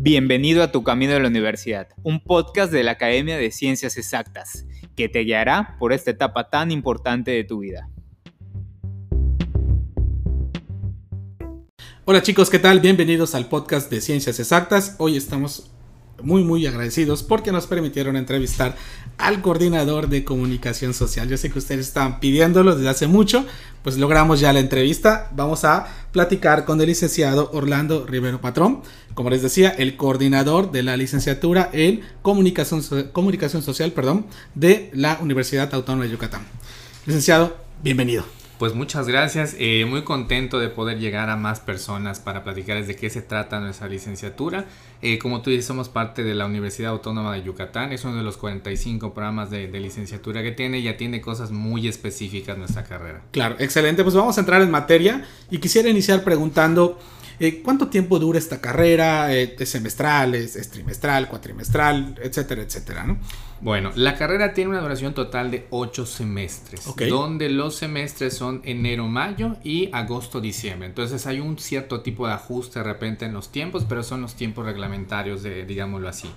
Bienvenido a Tu Camino de la Universidad, un podcast de la Academia de Ciencias Exactas, que te guiará por esta etapa tan importante de tu vida. Hola chicos, ¿qué tal? Bienvenidos al podcast de Ciencias Exactas. Hoy estamos muy muy agradecidos porque nos permitieron entrevistar al coordinador de comunicación social. Yo sé que ustedes estaban pidiéndolo desde hace mucho, pues logramos ya la entrevista. Vamos a platicar con el licenciado Orlando Rivero Patrón, como les decía, el coordinador de la licenciatura en comunicación, comunicación social perdón, de la Universidad Autónoma de Yucatán. Licenciado, bienvenido. Pues muchas gracias, eh, muy contento de poder llegar a más personas para platicarles de qué se trata nuestra licenciatura. Eh, como tú dices, somos parte de la Universidad Autónoma de Yucatán, es uno de los 45 programas de, licenciatura que tiene y atiende cosas muy específicas nuestra carrera. Claro, excelente, pues vamos a entrar en materia y quisiera iniciar preguntando... Eh, ¿Cuánto tiempo dura esta carrera? ¿Es semestral, es, es, trimestral, cuatrimestral, etcétera, etcétera? ¿no? Bueno, la carrera tiene una duración total de 8 semestres, okay. donde los semestres son enero-mayo y agosto-diciembre. Entonces hay un cierto tipo de ajuste de repente en los tiempos, pero son los tiempos reglamentarios, de, digámoslo así.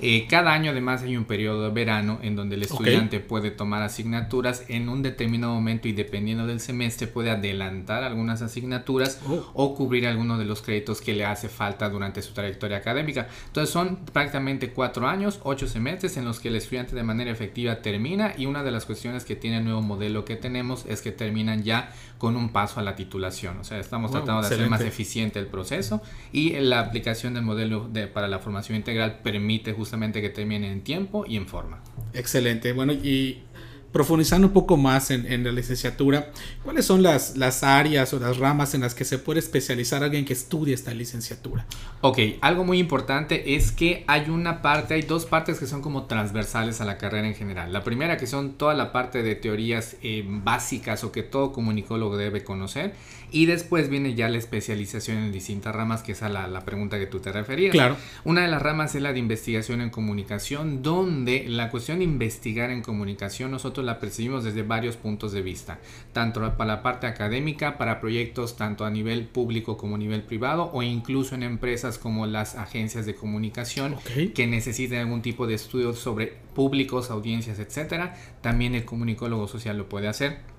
Eh, cada año además hay un periodo de verano en donde el estudiante okay. puede tomar asignaturas en un determinado momento y dependiendo del semestre puede adelantar algunas asignaturas oh. o cubrir algunos de los créditos que le hace falta durante su trayectoria académica. Entonces son prácticamente cuatro años, ocho semestres en los que el estudiante de manera efectiva termina y una de las cuestiones que tiene el nuevo modelo que tenemos es que terminan ya con un paso a la titulación. O sea, estamos tratando de hacer más eficiente el proceso y la aplicación del modelo de, para la formación integral permite justamente que termine en tiempo y en forma. Excelente. Bueno, y profundizando un poco más en, en, la licenciatura, ¿cuáles son las, las áreas o las ramas en las que se puede especializar alguien que estudie esta licenciatura? Ok, algo muy importante es que hay una parte, hay dos partes que son como transversales a la carrera en general. La primera que son toda la parte de teorías eh, básicas o que todo comunicólogo debe conocer y después viene ya la especialización en distintas ramas, que es a la, la pregunta que tú te referías. Claro. Una de las ramas es la de investigación en comunicación, donde la cuestión de investigar en comunicación nosotros la percibimos desde varios puntos de vista, tanto para la parte académica, para proyectos tanto a nivel público como a nivel privado o incluso en empresas como las agencias de comunicación okay. que necesiten algún tipo de estudios sobre públicos, audiencias, etcétera. También el comunicólogo social lo puede hacer.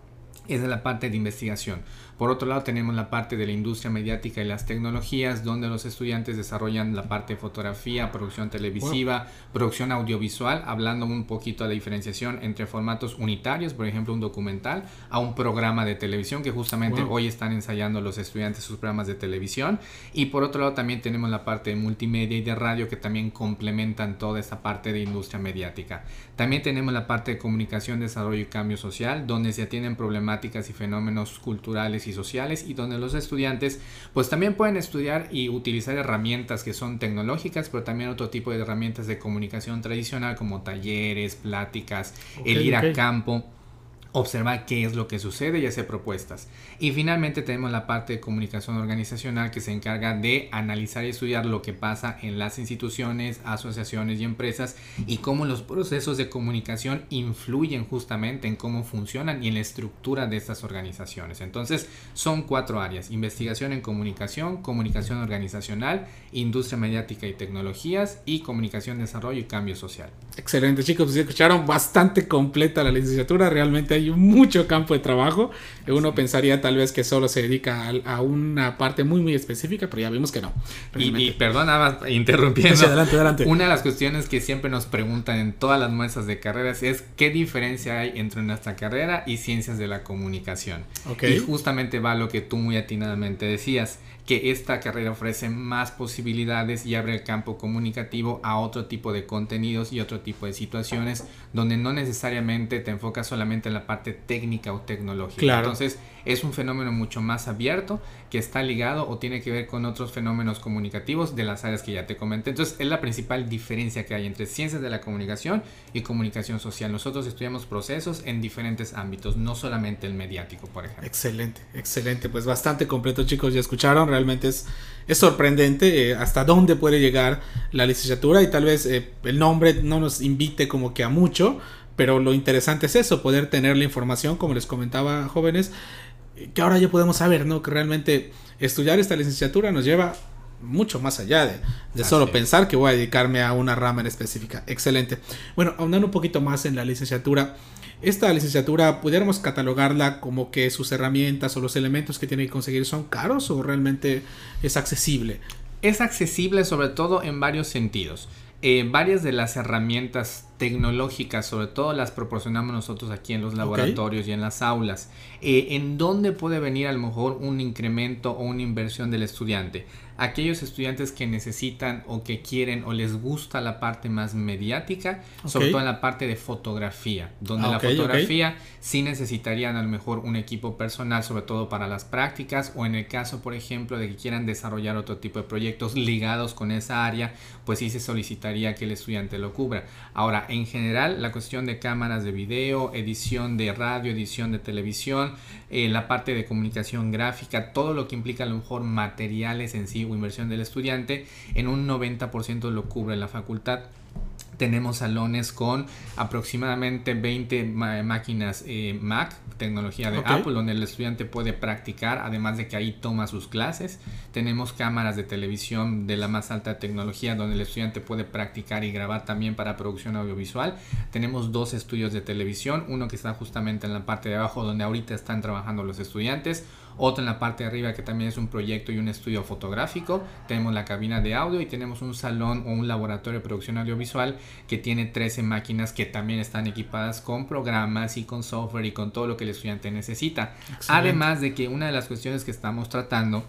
Es la parte de investigación. Por otro lado tenemos la parte de la industria mediática y las tecnologías, donde los estudiantes desarrollan la parte de fotografía, producción televisiva, producción audiovisual, hablando un poquito de la diferenciación entre formatos unitarios, por ejemplo un documental, a un programa de televisión que justamente hoy están ensayando los estudiantes sus programas de televisión. Y por otro lado también tenemos la parte de multimedia y de radio que también complementan toda esta parte de industria mediática. También tenemos la parte de comunicación, desarrollo y cambio social, donde se atienden problemáticas y fenómenos culturales y sociales y donde los estudiantes pues también pueden estudiar y utilizar herramientas que son tecnológicas pero también otro tipo de herramientas de comunicación tradicional como talleres, pláticas, okay, el ir okay. a campo observar qué es lo que sucede y hacer propuestas. Y finalmente tenemos la parte de comunicación organizacional que se encarga de analizar y estudiar lo que pasa en las instituciones, asociaciones y empresas y cómo los procesos de comunicación influyen justamente en cómo funcionan y en la estructura de estas organizaciones. Entonces son cuatro áreas, investigación en comunicación, comunicación organizacional, industria mediática y tecnologías y comunicación, desarrollo y cambio social. Excelente chicos, pues escucharon bastante completa la licenciatura, realmente mucho campo de trabajo. Uno sí. pensaría tal vez que solo se dedica a, a, una parte muy muy específica, pero ya vimos que no. Y, y más interrumpiendo. Sí, adelante, adelante. Una de las cuestiones que siempre nos preguntan en todas las muestras de carreras es qué diferencia hay entre nuestra carrera y ciencias de la comunicación. Okay. Y justamente va lo que tú muy atinadamente decías que esta carrera ofrece más posibilidades y abre el campo comunicativo a otro tipo de contenidos y otro tipo de situaciones donde no necesariamente te enfocas solamente en la parte técnica o tecnológica. Claro. Entonces es un fenómeno mucho más abierto que está ligado o tiene que ver con otros fenómenos comunicativos de las áreas que ya te comenté. Entonces es la principal diferencia que hay entre ciencias de la comunicación y comunicación social. Nosotros estudiamos procesos en diferentes ámbitos, no solamente el mediático, por ejemplo. Excelente, excelente. Pues bastante completo, chicos. Ya escucharon, realmente es, es sorprendente eh, hasta dónde puede llegar la licenciatura y tal vez eh, el nombre no nos invite como que a mucho, pero lo interesante es eso, poder tener la información, como les comentaba jóvenes, que ahora ya podemos saber, ¿no? Que realmente estudiar esta licenciatura nos lleva mucho más allá de, de solo pensar que voy a dedicarme a una rama en específica. Excelente. Bueno, ahondando un poquito más en la licenciatura, esta licenciatura pudiéramos catalogarla como que sus herramientas o los elementos que tiene que conseguir son caros o realmente es accesible. Es accesible sobre todo en varios sentidos. Eh, varias de las herramientas tecnológicas, sobre todo las proporcionamos nosotros aquí en los laboratorios y en las aulas. Eh, ¿En dónde puede venir a lo mejor un incremento o una inversión del estudiante? aquellos estudiantes que necesitan o que quieren o les gusta la parte más mediática, sobre todo en la parte de fotografía, donde ah, la fotografía sí necesitarían a lo mejor un equipo personal, sobre todo para las prácticas, o en el caso, por ejemplo, de que quieran desarrollar otro tipo de proyectos ligados con esa área, pues sí se solicitaría que el estudiante lo cubra. Ahora, en general, la cuestión de cámaras de video, edición de radio, edición de televisión, eh, la parte de comunicación gráfica, todo lo que implica a lo mejor materiales en sí inversión del estudiante, en un 90% lo cubre la facultad. Tenemos salones con aproximadamente 20 máquinas eh, Mac, tecnología de Apple, donde el estudiante puede practicar, además de que ahí toma sus clases. Tenemos cámaras de televisión de la más alta tecnología, donde el estudiante puede practicar y grabar también para producción audiovisual. Tenemos dos estudios de televisión, uno que está justamente en la parte de abajo, donde ahorita están trabajando los estudiantes otro en la parte de arriba que también es un proyecto y un estudio fotográfico. Tenemos la cabina de audio y tenemos un salón o un laboratorio de producción audiovisual que tiene 13 máquinas que también están equipadas con programas y con software y con todo lo que el estudiante necesita. Además de que una de las cuestiones que estamos tratando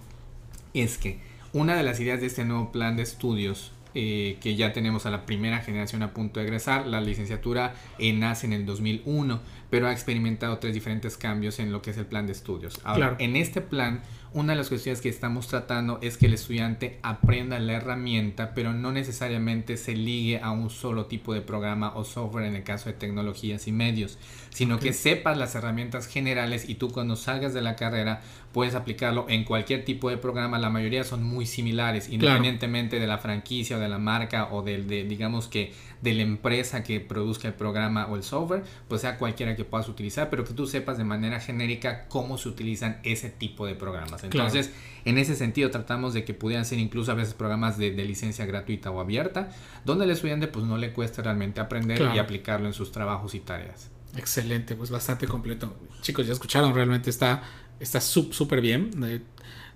es que una de las ideas de este nuevo plan de estudios eh, que ya tenemos a la primera generación a punto de egresar. La licenciatura eh, nace en el 2001, pero ha experimentado tres diferentes cambios en lo que es el plan de estudios. Ahora, en este plan una de las cuestiones que estamos tratando es que el estudiante aprenda la herramienta, pero no necesariamente se ligue a un solo tipo de programa o software en el caso de tecnologías y medios, sino que sepas las herramientas generales y tú cuando salgas de la carrera puedes aplicarlo en cualquier tipo de programa. La mayoría son muy similares, independientemente de la franquicia o de la marca o del, de, digamos que de la empresa que produzca el programa o el software, pues sea cualquiera que puedas utilizar, pero que tú sepas de manera genérica cómo se utilizan ese tipo de programas. Entonces, en ese sentido tratamos de que pudieran ser incluso a veces programas de, licencia gratuita o abierta, donde al estudiante pues no le cueste realmente aprender y aplicarlo en sus trabajos y tareas. Excelente, pues bastante completo. Chicos, ya escucharon, realmente está está súper bien. Eh,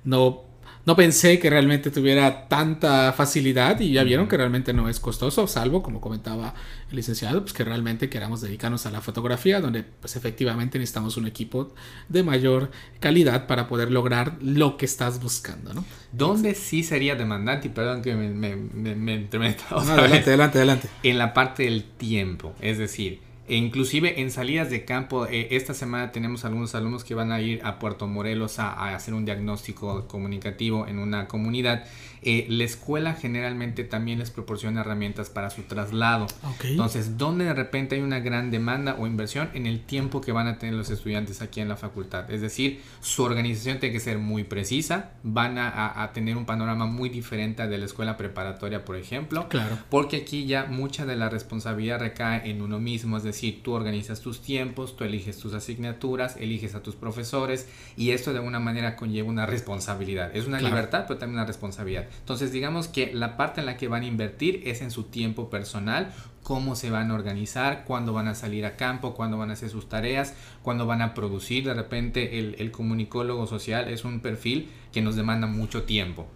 no no pensé que realmente tuviera tanta facilidad y ya vieron que realmente no es costoso, salvo, como comentaba el licenciado, pues que realmente queramos dedicarnos a la fotografía, donde pues efectivamente necesitamos un equipo de mayor calidad para poder lograr lo que estás buscando, ¿no? Donde sí sería demandante, y perdón que me, me, me, adelante, adelante, adelante. En la parte del tiempo, es decir, e inclusive en salidas de campo, eh, esta semana tenemos algunos alumnos que van a ir a Puerto Morelos a, hacer un diagnóstico comunicativo en una comunidad. Eh, la escuela generalmente también les proporciona herramientas para su traslado. Entonces, donde de repente hay una gran demanda o inversión en el tiempo que van a tener los estudiantes aquí en la facultad. Es decir, su organización tiene que ser muy precisa, van a, a tener un panorama muy diferente de la escuela preparatoria, por ejemplo. Claro. Porque aquí ya mucha de la responsabilidad recae en uno mismo, es decir, tú organizas tus tiempos, tú eliges tus asignaturas, eliges a tus profesores y esto de alguna manera conlleva una responsabilidad. Es una libertad, pero también una responsabilidad. Entonces, digamos que la parte en la que van a invertir es en su tiempo personal, cómo se van a organizar, cuándo van a salir a campo, cuándo van a hacer sus tareas, cuándo van a producir. De repente, el, el comunicólogo social es un perfil que nos demanda mucho tiempo.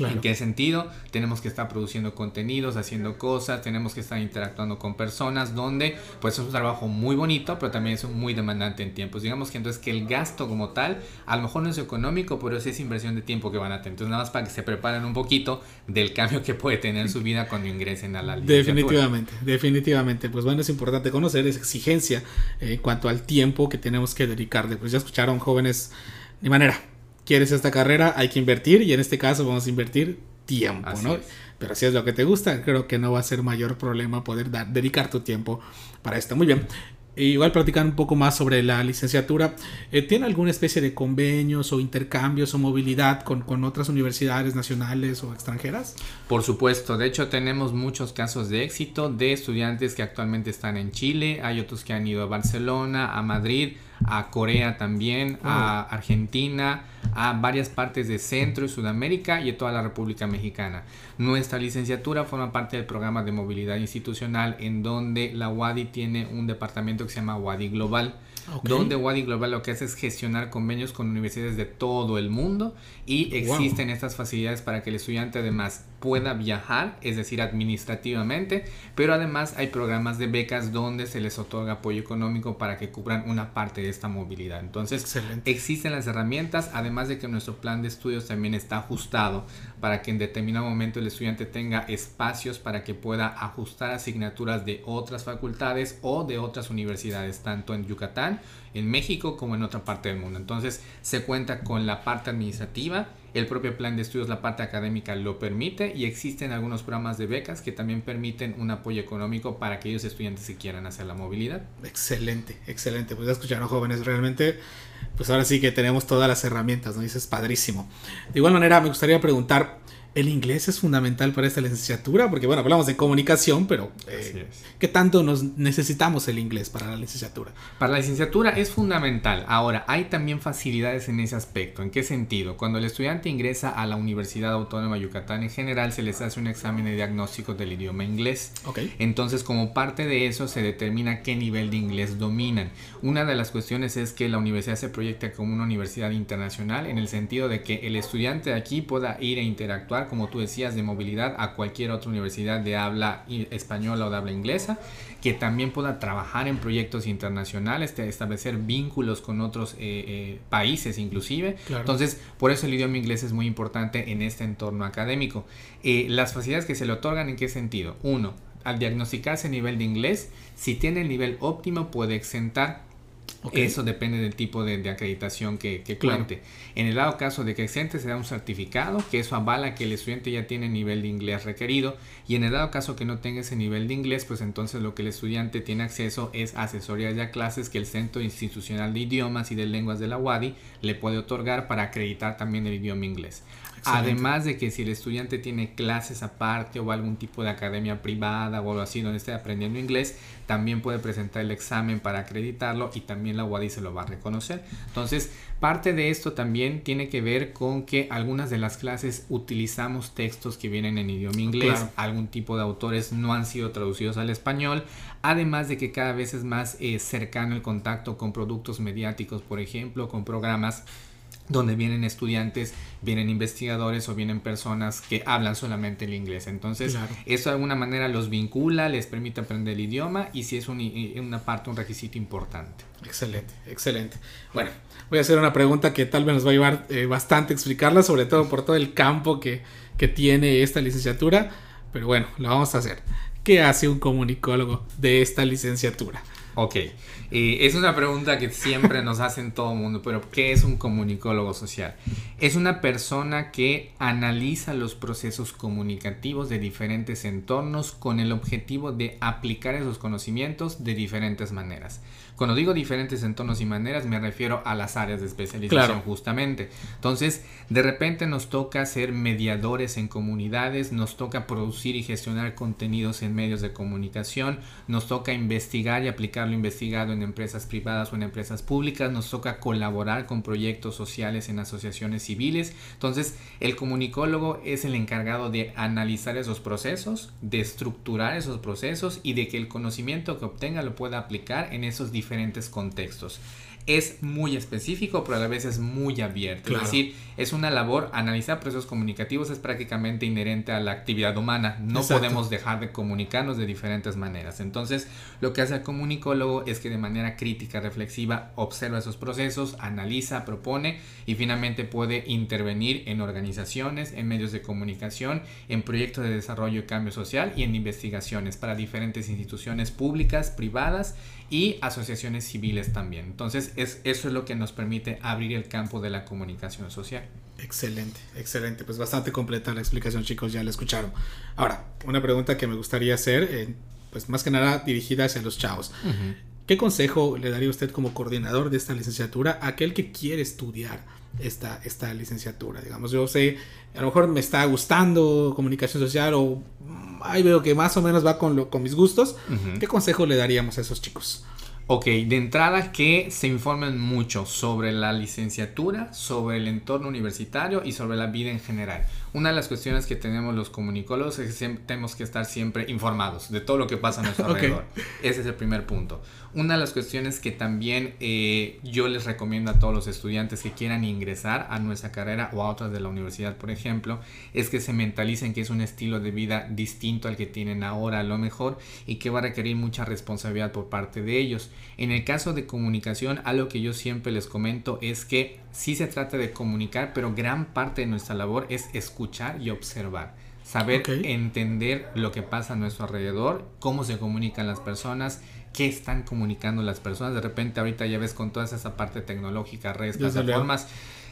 ¿En qué sentido? Tenemos que estar produciendo contenidos, haciendo cosas, tenemos que estar interactuando con personas, donde pues es un trabajo muy bonito, pero también es muy demandante en tiempos. Digamos que entonces que el gasto como tal, a lo mejor no es económico, pero es esa inversión de tiempo que van a tener. Entonces nada más para que se preparen un poquito del cambio que puede tener su vida cuando ingresen a la Definitivamente, definitivamente. Pues bueno, es importante conocer esa exigencia en cuanto al tiempo que tenemos que dedicarle. Pues ya escucharon jóvenes, de manera quieres esta carrera, hay que invertir y en este caso vamos a invertir tiempo, ¿no? Pero si es lo que te gusta, creo que no va a ser mayor problema poder dar, dedicar tu tiempo para esto. Muy bien. Igual platicar un poco más sobre la licenciatura. Eh, ¿Tiene alguna especie de convenios o intercambios o movilidad con, con, otras universidades nacionales o extranjeras? Por supuesto, de hecho tenemos muchos casos de éxito de estudiantes que actualmente están en Chile, hay otros que han ido a Barcelona, a Madrid, a Corea también, a Argentina, a varias partes de Centro y Sudamérica y a toda la República Mexicana. Nuestra licenciatura forma parte del programa de movilidad institucional en donde la WADI tiene un departamento que se llama WADI Global donde Wadi Global lo que hace es gestionar convenios con universidades de todo el mundo y existen estas facilidades para que el estudiante además pueda viajar, es decir, administrativamente, pero además hay programas de becas donde se les otorga apoyo económico para que cubran una parte de esta movilidad. Entonces, existen las herramientas, además de que nuestro plan de estudios también está ajustado para que en determinado momento el estudiante tenga espacios para que pueda ajustar asignaturas de otras facultades o de otras universidades, tanto en Yucatán, en México como en otra parte del mundo. Entonces, se cuenta con la parte administrativa, el propio plan de estudios, la parte académica lo permite y existen algunos programas de becas que también permiten un apoyo económico para aquellos estudiantes que quieran hacer la movilidad. Excelente, excelente. Pues ya escucharon jóvenes, realmente, pues ahora sí que tenemos todas las herramientas, ¿no? Dices, padrísimo. De igual manera, me gustaría preguntar, el inglés es fundamental para esta licenciatura, porque bueno, hablamos de comunicación, pero eh, ¿qué tanto nos necesitamos el inglés para la licenciatura? Para la licenciatura es fundamental. Ahora, hay también facilidades en ese aspecto. ¿En qué sentido? Cuando el estudiante ingresa a la Universidad Autónoma de Yucatán, en general se les hace un examen de diagnóstico del idioma inglés. Entonces, como parte de eso, se determina qué nivel de inglés dominan. Una de las cuestiones es que la universidad se proyecta como una universidad internacional, en el sentido de que el estudiante de aquí pueda ir a interactuar como tú decías, de movilidad a cualquier otra universidad de habla española o de habla inglesa, que también pueda trabajar en proyectos internacionales, establecer vínculos con otros eh, eh, países inclusive. Entonces, por eso el idioma inglés es muy importante en este entorno académico. Eh, las facilidades que se le otorgan, ¿en qué sentido? Uno, al diagnosticarse el nivel de inglés, si tiene el nivel óptimo puede exentar eso depende del tipo de, acreditación que, que cuente. En el dado caso de que exente, se da un certificado, que eso avala que el estudiante ya tiene el nivel de inglés requerido. Y en el dado caso que no tenga ese nivel de inglés, pues entonces lo que el estudiante tiene acceso es asesorías y a clases que el Centro Institucional de Idiomas y de Lenguas de la UADI le puede otorgar para acreditar también el idioma inglés. Además de que si el estudiante tiene clases aparte o algún tipo de academia privada o algo así donde esté aprendiendo inglés, también puede presentar el examen para acreditarlo y también la UADI se lo va a reconocer. Entonces, parte de esto también tiene que ver con que algunas de las clases utilizamos textos que vienen en idioma inglés, algún tipo de autores no han sido traducidos al español, además de que cada vez es más eh, cercano el contacto con productos mediáticos, por ejemplo, con programas donde vienen estudiantes, vienen investigadores o vienen personas que hablan solamente el inglés. Entonces, eso de alguna manera los vincula, les permite aprender el idioma y si es una parte, un requisito importante. Excelente, excelente. Bueno, voy a hacer una pregunta que tal vez nos va a llevar eh, bastante explicarla, sobre todo por todo el campo que, que tiene esta licenciatura, pero bueno, lo vamos a hacer. ¿Qué hace un comunicólogo de esta licenciatura? Ok, es una pregunta que siempre nos hacen todo el mundo, pero ¿qué es un comunicólogo social? Es una persona que analiza los procesos comunicativos de diferentes entornos con el objetivo de aplicar esos conocimientos de diferentes maneras. Cuando digo diferentes entornos y maneras, me refiero a las áreas de especialización justamente. Entonces, de repente nos toca ser mediadores en comunidades, nos toca producir y gestionar contenidos en medios de comunicación, nos toca investigar y aplicar lo investigado en empresas privadas o en empresas públicas, nos toca colaborar con proyectos sociales en asociaciones civiles. Entonces, el comunicólogo es el encargado de analizar esos procesos, de estructurar esos procesos y de que el conocimiento que obtenga lo pueda aplicar en esos diferentes diferentes contextos es muy específico, pero a la vez es muy abierto. Es decir, es una labor, analizar procesos comunicativos es prácticamente inherente a la actividad humana. No podemos dejar de comunicarnos de diferentes maneras. Entonces, lo que hace el comunicólogo es que de manera crítica, reflexiva, observa esos procesos, analiza, propone y finalmente puede intervenir en organizaciones, en medios de comunicación, en proyectos de desarrollo y cambio social y en investigaciones para diferentes instituciones públicas, privadas y asociaciones civiles también. Entonces, es, eso es lo que nos permite abrir el campo de la comunicación social. Excelente, excelente. Pues bastante completa la explicación, chicos, ya la escucharon. Ahora, una pregunta que me gustaría hacer, eh, pues más que nada dirigida hacia los chavos. ¿Qué consejo le daría usted como coordinador de esta licenciatura a aquel que quiere estudiar esta, esta licenciatura? Digamos, yo sé, a lo mejor me está gustando comunicación social o mm, ahí veo que más o menos va con, lo, con mis gustos. ¿Qué consejo le daríamos a esos chicos? Ok, de entrada que se informen mucho sobre la licenciatura, sobre el entorno universitario y sobre la vida en general. Una de las cuestiones que tenemos los comunicólogos es que tenemos que estar siempre informados de todo lo que pasa a nuestro alrededor. Ese es el primer punto. Una de las cuestiones que también eh, yo les recomiendo a todos los estudiantes que quieran ingresar a nuestra carrera o a otras de la universidad, por ejemplo, es que se mentalicen que es un estilo de vida distinto al que tienen ahora a lo mejor y que va a requerir mucha responsabilidad por parte de ellos. En el caso de comunicación, algo que yo siempre les comento es que sí se trata de comunicar, pero gran parte de nuestra labor es escuchar y observar. Saber entender lo que pasa a nuestro alrededor, cómo se comunican las personas, qué están comunicando las personas. De repente ahorita ya ves con toda esa parte tecnológica, redes, plataformas,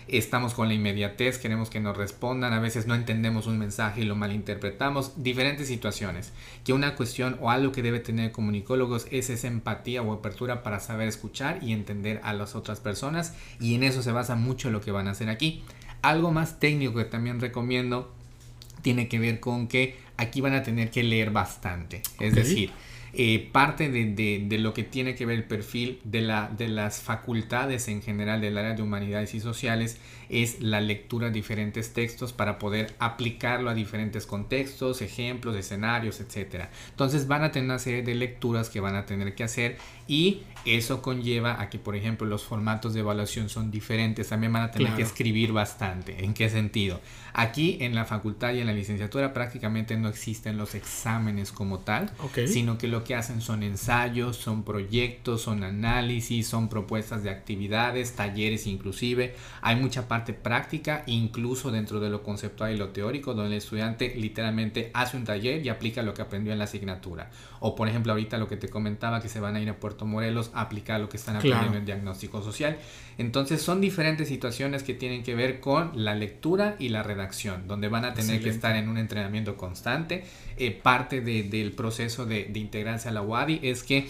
estamos con la inmediatez, queremos que nos respondan, a veces no entendemos un mensaje y lo malinterpretamos, diferentes situaciones. Que una cuestión o algo que debe tener comunicólogos es esa empatía o apertura para saber escuchar y entender a las otras personas y en eso se basa mucho lo que van a hacer aquí. Algo más técnico que también recomiendo tiene que ver con que aquí van a tener que leer bastante. Es decir, eh, parte de, lo que tiene que ver el perfil de, la, de las facultades en general del área de humanidades y sociales es la lectura de diferentes textos para poder aplicarlo a diferentes contextos, ejemplos, escenarios, etc. Entonces van a tener una serie de lecturas que van a tener que hacer y eso conlleva a que, por ejemplo, los formatos de evaluación son diferentes. También van a tener que escribir bastante. ¿En qué sentido? Aquí en la facultad y en la licenciatura prácticamente no existen los exámenes como tal, sino que lo que hacen son ensayos, son proyectos, son análisis, son propuestas de actividades, talleres inclusive. Hay mucha parte práctica, incluso dentro de lo conceptual y lo teórico, donde el estudiante literalmente hace un taller y aplica lo que aprendió en la asignatura. O por ejemplo ahorita lo que te comentaba que se van a ir a Puerto Morelos a aplicar lo que están aprendiendo en diagnóstico social. Entonces son diferentes situaciones que tienen que ver con la lectura y la redacción, donde van a tener que estar en un entrenamiento constante. Eh, parte del proceso de, de integrarse a la UADI es que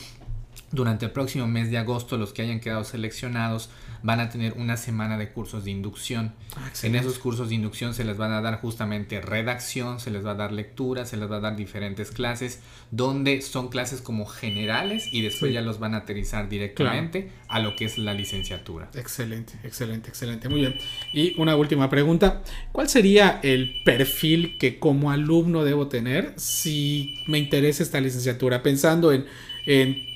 durante el próximo mes de agosto los que hayan quedado seleccionados van a tener una semana de cursos de inducción. Ah, en esos cursos de inducción se les van a dar justamente redacción, se les va a dar lectura, se les va a dar diferentes clases, donde son clases como generales y después ya los van a aterrizar directamente a lo que es la licenciatura. Excelente, excelente, excelente. Muy bien. Y una última pregunta. ¿Cuál sería el perfil que como alumno debo tener si me interesa esta licenciatura? Pensando en, en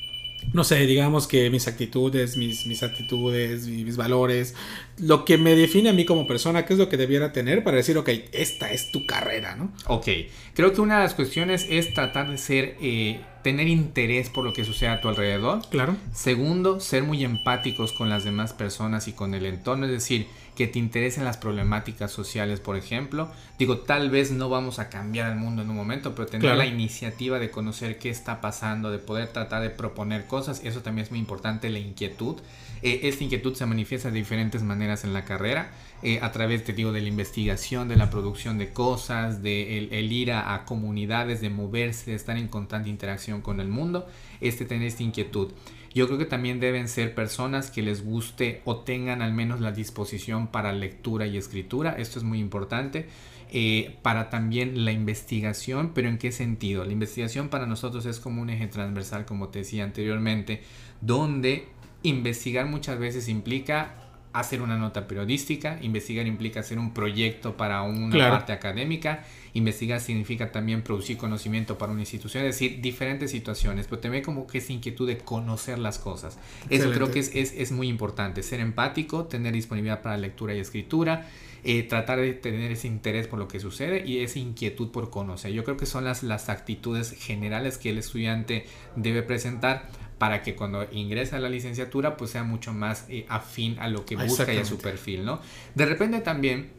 no sé, digamos que mis actitudes, mis, mis actitudes, mis, valores, lo que me define a mí como persona, qué es lo que debiera tener para decir, ok, esta es tu carrera, ¿no? Ok, creo que una de las cuestiones es tratar de ser, eh, tener interés por lo que sucede a tu alrededor. Claro. Segundo, ser muy empáticos con las demás personas y con el entorno, es decir, que te interesen las problemáticas sociales, por ejemplo. Digo, tal vez no vamos a cambiar el mundo en un momento, pero tener la iniciativa de conocer qué está pasando, de poder tratar de proponer cosas, eso también es muy importante, la inquietud. Eh, esta inquietud se manifiesta de diferentes maneras en la carrera, eh, a través, te digo, de la investigación, de la producción de cosas, de el, ir a, comunidades, de moverse, de estar en constante interacción con el mundo, este tener esta inquietud. Yo creo que también deben ser personas que les guste o tengan al menos la disposición para lectura y escritura. Esto es muy importante. Eh, para también la investigación, pero ¿en qué sentido? La investigación para nosotros es como un eje transversal, como te decía anteriormente, donde investigar muchas veces implica hacer una nota periodística, investigar implica hacer un proyecto para una parte académica, investigar significa también producir conocimiento para una institución, es decir, diferentes situaciones, pero también como que esa inquietud de conocer las cosas. Eso creo que es, es, es, muy importante, ser empático, tener disponibilidad para lectura y escritura, eh, tratar de tener ese interés por lo que sucede y esa inquietud por conocer. Yo creo que son las, las actitudes generales que el estudiante debe presentar para que cuando ingresa a la licenciatura pues sea mucho más eh, afín a lo que busca y a su perfil, ¿no? De repente también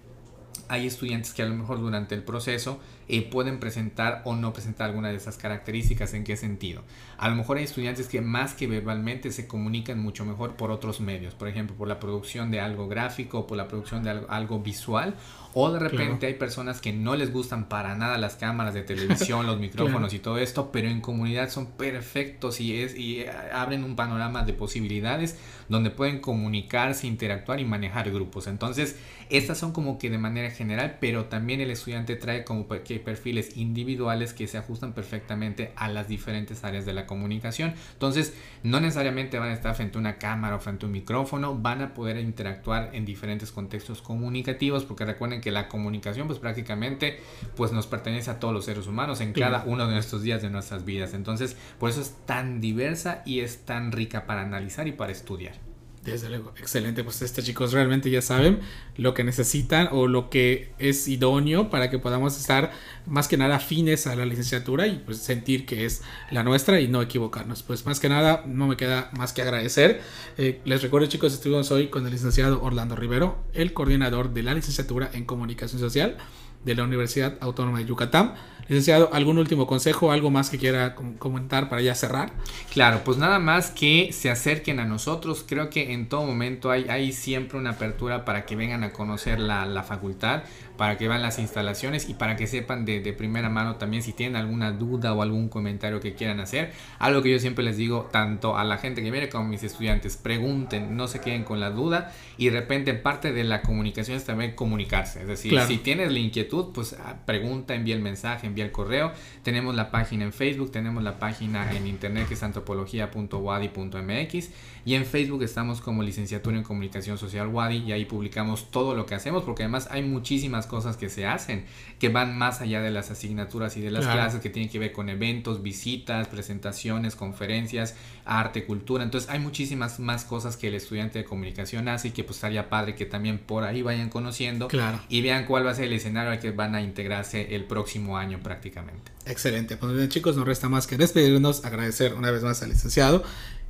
hay estudiantes que a lo mejor durante el proceso eh, pueden presentar o no presentar alguna de esas características. ¿En qué sentido? A lo mejor hay estudiantes que más que verbalmente se comunican mucho mejor por otros medios, por ejemplo, por la producción de algo gráfico, por la producción de algo, visual, o de repente hay personas que no les gustan para nada las cámaras de televisión, los micrófonos y todo esto, pero en comunidad son perfectos y, es, y eh, abren un panorama de posibilidades donde pueden comunicarse, interactuar y manejar grupos. Entonces, estas son como que de manera general, pero también el estudiante trae como que hay perfiles individuales que se ajustan perfectamente a las diferentes áreas de la comunicación. Entonces, no necesariamente van a estar frente a una cámara o frente a un micrófono, van a poder interactuar en diferentes contextos comunicativos, porque recuerden que la comunicación pues prácticamente pues nos pertenece a todos los seres humanos en cada uno de nuestros días de nuestras vidas. Entonces, por eso es tan diversa y es tan rica para analizar y para estudiar. Desde luego, excelente. Pues estos chicos realmente ya saben lo que necesitan o lo que es idóneo para que podamos estar más que nada afines a la licenciatura y pues sentir que es la nuestra y no equivocarnos. Pues más que nada no me queda más que agradecer. Eh, les recuerdo chicos, estuvimos hoy con el licenciado Orlando Rivero, el coordinador de la licenciatura en comunicación social de la Universidad Autónoma de Yucatán. Licenciado, ¿algún último consejo, algo más que quiera comentar para ya cerrar? Claro, pues nada más que se acerquen a nosotros. Creo que en todo momento hay, hay siempre una apertura para que vengan a conocer la, la facultad para que vean las instalaciones y para que sepan de, primera mano también si tienen alguna duda o algún comentario que quieran hacer. Algo que yo siempre les digo tanto a la gente que viene como a mis estudiantes, pregunten, no se queden con la duda y de repente parte de la comunicación es también comunicarse. Es decir, si tienes la inquietud, pues ah, pregunta, envía el mensaje, envía el correo. Tenemos la página en Facebook, tenemos la página en internet que es antropología.wadi.mx y en Facebook estamos como licenciatura en comunicación social WADI y ahí publicamos todo lo que hacemos porque además hay muchísimas cosas que se hacen que van más allá de las asignaturas y de las clases que tienen que ver con eventos, visitas, presentaciones, conferencias, arte, cultura. Entonces hay muchísimas más cosas que el estudiante de comunicación hace y que pues estaría padre que también por ahí vayan conociendo y vean cuál va a ser el escenario al que van a integrarse el próximo año prácticamente. Excelente. Pues bien chicos, no resta más que despedirnos, agradecer una vez más al licenciado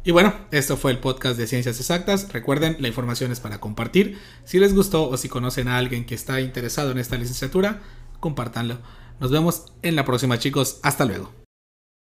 y bueno, esto fue el podcast de Ciencias Exactas. Recuerden, la información es para compartir. Si les gustó o si conocen a alguien que está interesado en esta licenciatura, compártanlo. Nos vemos en la próxima chicos. Hasta luego.